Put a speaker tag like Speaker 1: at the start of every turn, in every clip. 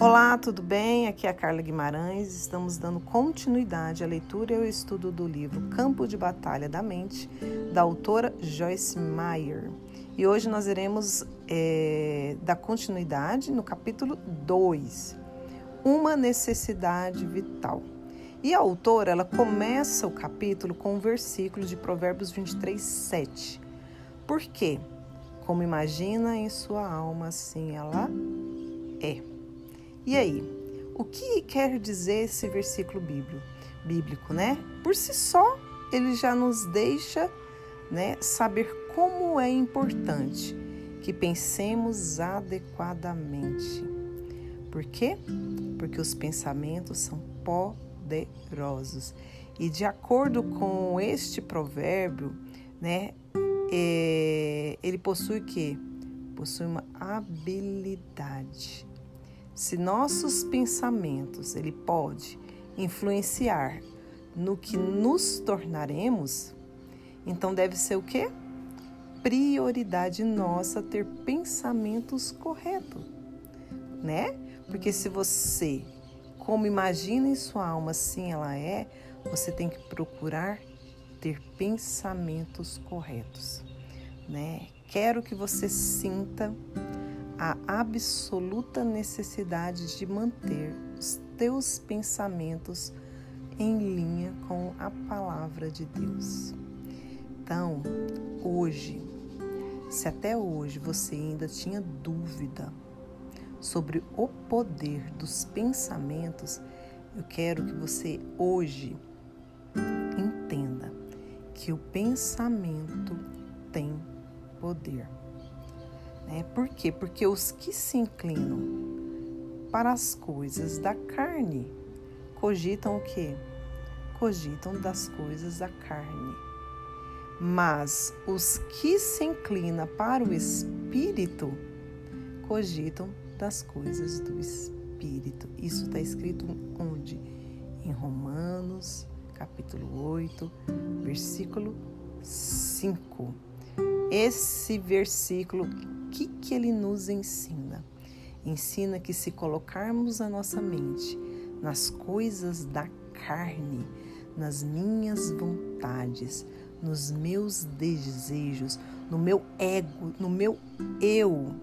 Speaker 1: Olá, tudo bem? Aqui é a Carla Guimarães. Estamos dando continuidade à leitura e ao estudo do livro Campo de Batalha da Mente, da autora Joyce Meyer. E hoje nós iremos é, dar continuidade no capítulo 2, Uma Necessidade Vital. E a autora, ela começa o capítulo com um versículo de Provérbios 23, 7. Por quê? Como imagina em sua alma, assim ela é. E aí, o que quer dizer esse versículo bíblico, bíblico, né? Por si só, ele já nos deixa, né, saber como é importante que pensemos adequadamente. Por quê? Porque os pensamentos são poderosos. E de acordo com este provérbio, né, é, ele possui o quê? Possui uma habilidade se nossos pensamentos ele pode influenciar no que nos tornaremos, então deve ser o quê? Prioridade nossa ter pensamentos corretos, né? Porque se você, como imagina em sua alma, assim ela é, você tem que procurar ter pensamentos corretos, né? Quero que você sinta a absoluta necessidade de manter os teus pensamentos em linha com a palavra de Deus. Então, hoje, se até hoje você ainda tinha dúvida sobre o poder dos pensamentos, eu quero que você hoje entenda que o pensamento tem poder. Né? Por quê? Porque os que se inclinam para as coisas da carne cogitam o quê? Cogitam das coisas da carne. Mas os que se inclinam para o espírito cogitam das coisas do espírito. Isso está escrito onde? Em Romanos, capítulo 8, versículo 5. Esse versículo que, que ele nos ensina? Ensina que se colocarmos a nossa mente nas coisas da carne, nas minhas vontades, nos meus desejos, no meu ego, no meu eu,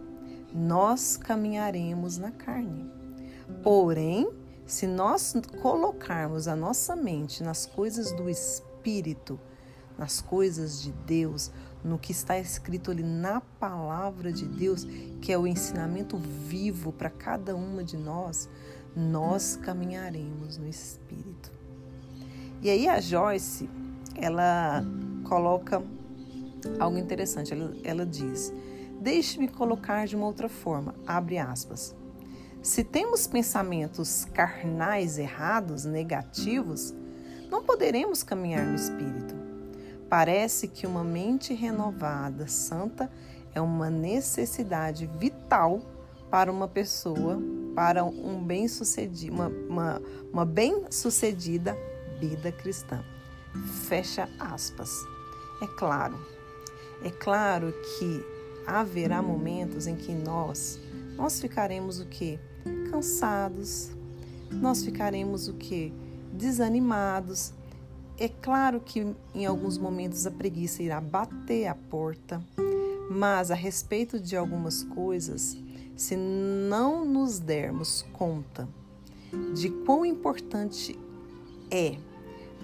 Speaker 1: nós caminharemos na carne. Porém, se nós colocarmos a nossa mente nas coisas do espírito, nas coisas de Deus, no que está escrito ali na palavra de Deus, que é o ensinamento vivo para cada uma de nós, nós caminharemos no Espírito. E aí a Joyce, ela coloca algo interessante. Ela, ela diz: Deixe-me colocar de uma outra forma. Abre aspas. Se temos pensamentos carnais errados, negativos, não poderemos caminhar no Espírito. Parece que uma mente renovada, santa, é uma necessidade vital para uma pessoa, para um bem sucedido, uma, uma, uma bem sucedida vida cristã. Fecha aspas. É claro, é claro que haverá momentos em que nós, nós ficaremos o que? Cansados, nós ficaremos o que? Desanimados, é claro que em alguns momentos a preguiça irá bater a porta, mas a respeito de algumas coisas, se não nos dermos conta de quão importante é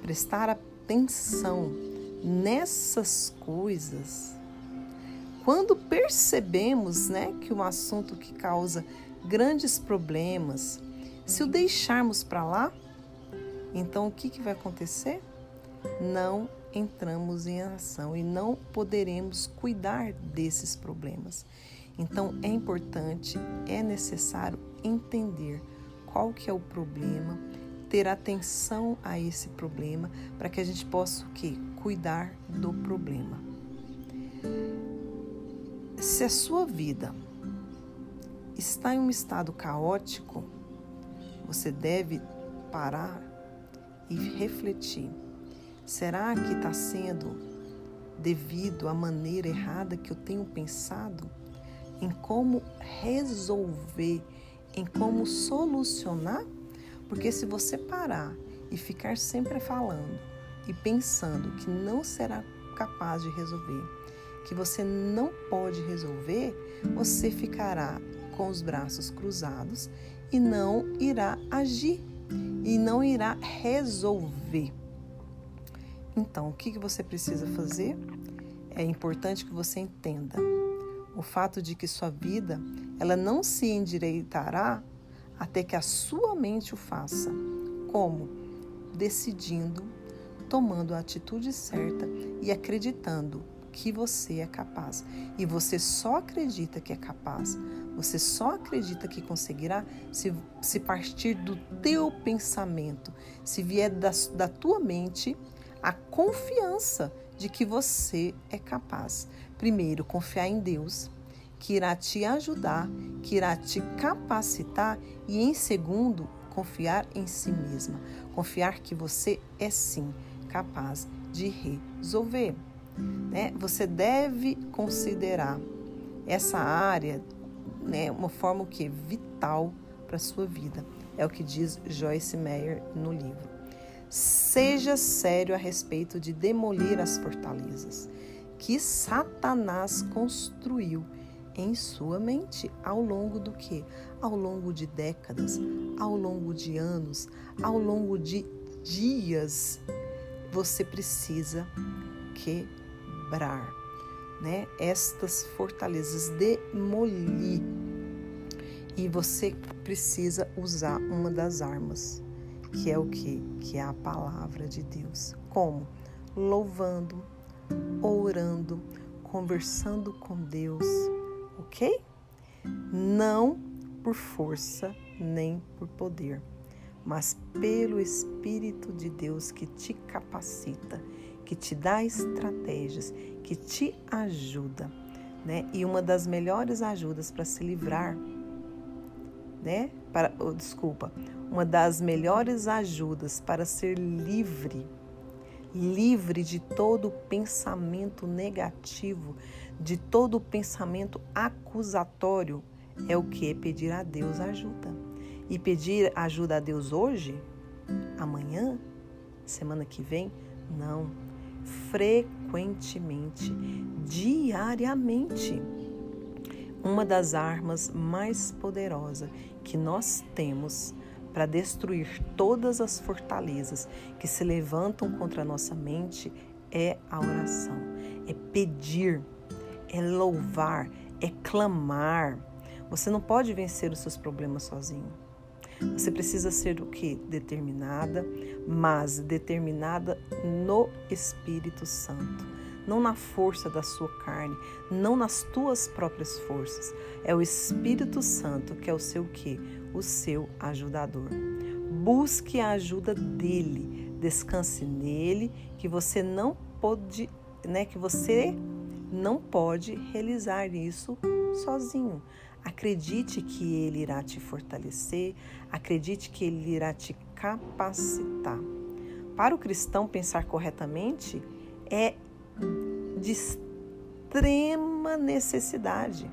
Speaker 1: prestar atenção nessas coisas, quando percebemos né, que um assunto que causa grandes problemas, se o deixarmos para lá, então o que, que vai acontecer? Não entramos em ação e não poderemos cuidar desses problemas. Então é importante, é necessário entender qual que é o problema, ter atenção a esse problema para que a gente possa o quê? Cuidar do problema. Se a sua vida está em um estado caótico, você deve parar e refletir Será que está sendo devido à maneira errada que eu tenho pensado em como resolver em como solucionar, porque se você parar e ficar sempre falando e pensando que não será capaz de resolver, que você não pode resolver, você ficará com os braços cruzados e não irá agir e não irá resolver. Então, o que você precisa fazer? É importante que você entenda o fato de que sua vida ela não se endireitará até que a sua mente o faça. Como? Decidindo, tomando a atitude certa e acreditando que você é capaz. E você só acredita que é capaz, você só acredita que conseguirá se, se partir do teu pensamento, se vier da, da tua mente a confiança de que você é capaz. Primeiro, confiar em Deus, que irá te ajudar, que irá te capacitar, e em segundo, confiar em si mesma, confiar que você é sim capaz de resolver. Né? Você deve considerar essa área né, uma forma que vital para sua vida. É o que diz Joyce Meyer no livro. Seja sério a respeito de demolir as fortalezas que Satanás construiu em sua mente ao longo do que? Ao longo de décadas, ao longo de anos, ao longo de dias. Você precisa quebrar, né? Estas fortalezas demolir. E você precisa usar uma das armas que é o que? Que é a palavra de Deus. Como? Louvando, orando, conversando com Deus, ok? Não por força nem por poder, mas pelo Espírito de Deus que te capacita, que te dá estratégias, que te ajuda, né? E uma das melhores ajudas para se livrar, né? Para, oh, desculpa, uma das melhores ajudas para ser livre, livre de todo pensamento negativo, de todo pensamento acusatório, é o que? Pedir a Deus ajuda. E pedir ajuda a Deus hoje, amanhã, semana que vem? Não. Frequentemente, diariamente. Uma das armas mais poderosas que nós temos para destruir todas as fortalezas que se levantam contra a nossa mente é a oração, é pedir, é louvar, é clamar. Você não pode vencer os seus problemas sozinho. Você precisa ser o que? Determinada, mas determinada no Espírito Santo, não na força da sua carne, não nas tuas próprias forças. É o Espírito Santo que é o seu que? O seu ajudador. Busque a ajuda dele, descanse nele, que você não pode, né, que você não pode realizar isso sozinho. Acredite que ele irá te fortalecer, acredite que ele irá te capacitar. Para o cristão pensar corretamente é de extrema necessidade.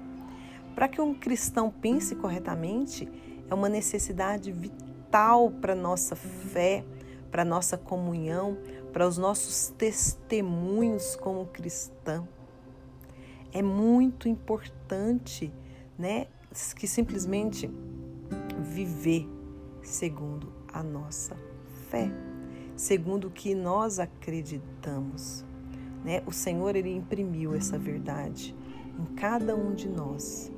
Speaker 1: Para que um cristão pense corretamente, é uma necessidade vital para nossa fé, para nossa comunhão, para os nossos testemunhos como cristão. É muito importante, né, que simplesmente viver segundo a nossa fé, segundo o que nós acreditamos, né? O Senhor ele imprimiu essa verdade em cada um de nós.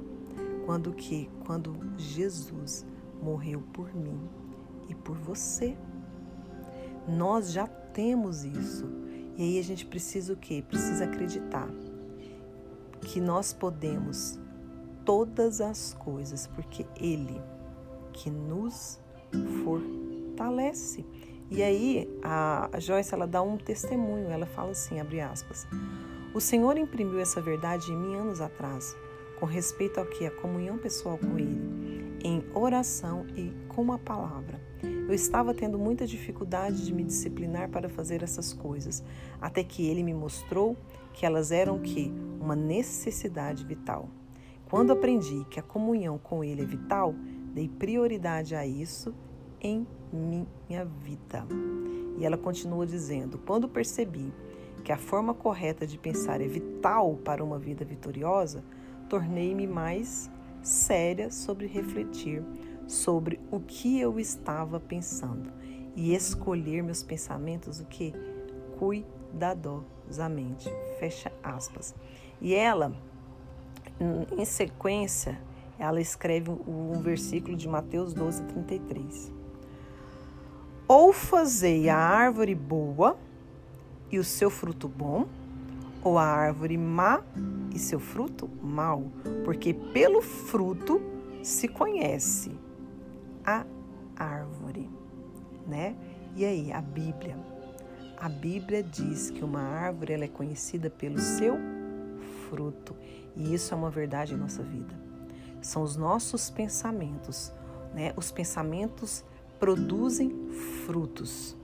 Speaker 1: Quando que? Quando Jesus morreu por mim e por você. Nós já temos isso. E aí a gente precisa o quê? Precisa acreditar que nós podemos todas as coisas, porque Ele que nos fortalece. E aí a Joyce ela dá um testemunho, ela fala assim, abre aspas: O Senhor imprimiu essa verdade em mim anos atrás com respeito ao que? A comunhão pessoal com Ele, em oração e com a palavra. Eu estava tendo muita dificuldade de me disciplinar para fazer essas coisas, até que Ele me mostrou que elas eram que? Uma necessidade vital. Quando aprendi que a comunhão com Ele é vital, Dei prioridade a isso em minha vida. E ela continua dizendo: quando percebi que a forma correta de pensar é vital para uma vida vitoriosa, tornei-me mais séria sobre refletir sobre o que eu estava pensando e escolher meus pensamentos o que cuidadosamente. Fecha aspas. E ela, em sequência, ela escreve um versículo de Mateus 12, 33. Ou fazei a árvore boa e o seu fruto bom, ou a árvore má e seu fruto mau, porque pelo fruto se conhece a árvore, né? E aí, a Bíblia. A Bíblia diz que uma árvore ela é conhecida pelo seu fruto, e isso é uma verdade em nossa vida. São os nossos pensamentos, né? Os pensamentos produzem frutos.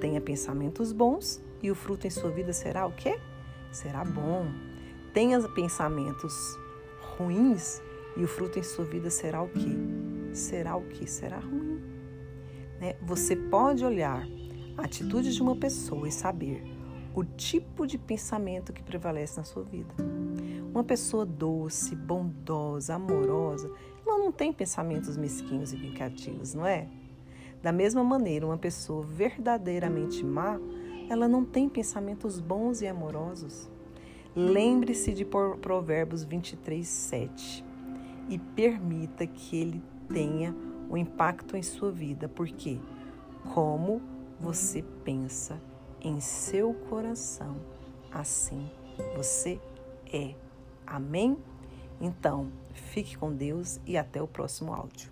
Speaker 1: Tenha pensamentos bons e o fruto em sua vida será o quê? Será bom. Tenha pensamentos ruins e o fruto em sua vida será o quê? Será o quê? Será ruim. Né? Você pode olhar a atitude de uma pessoa e saber o tipo de pensamento que prevalece na sua vida. Uma pessoa doce, bondosa, amorosa, ela não tem pensamentos mesquinhos e vingativos, não é? Da mesma maneira, uma pessoa verdadeiramente má, ela não tem pensamentos bons e amorosos. Lembre-se de Provérbios 23, 7 e permita que ele tenha um impacto em sua vida, porque como você pensa em seu coração, assim você é. Amém? Então, fique com Deus e até o próximo áudio.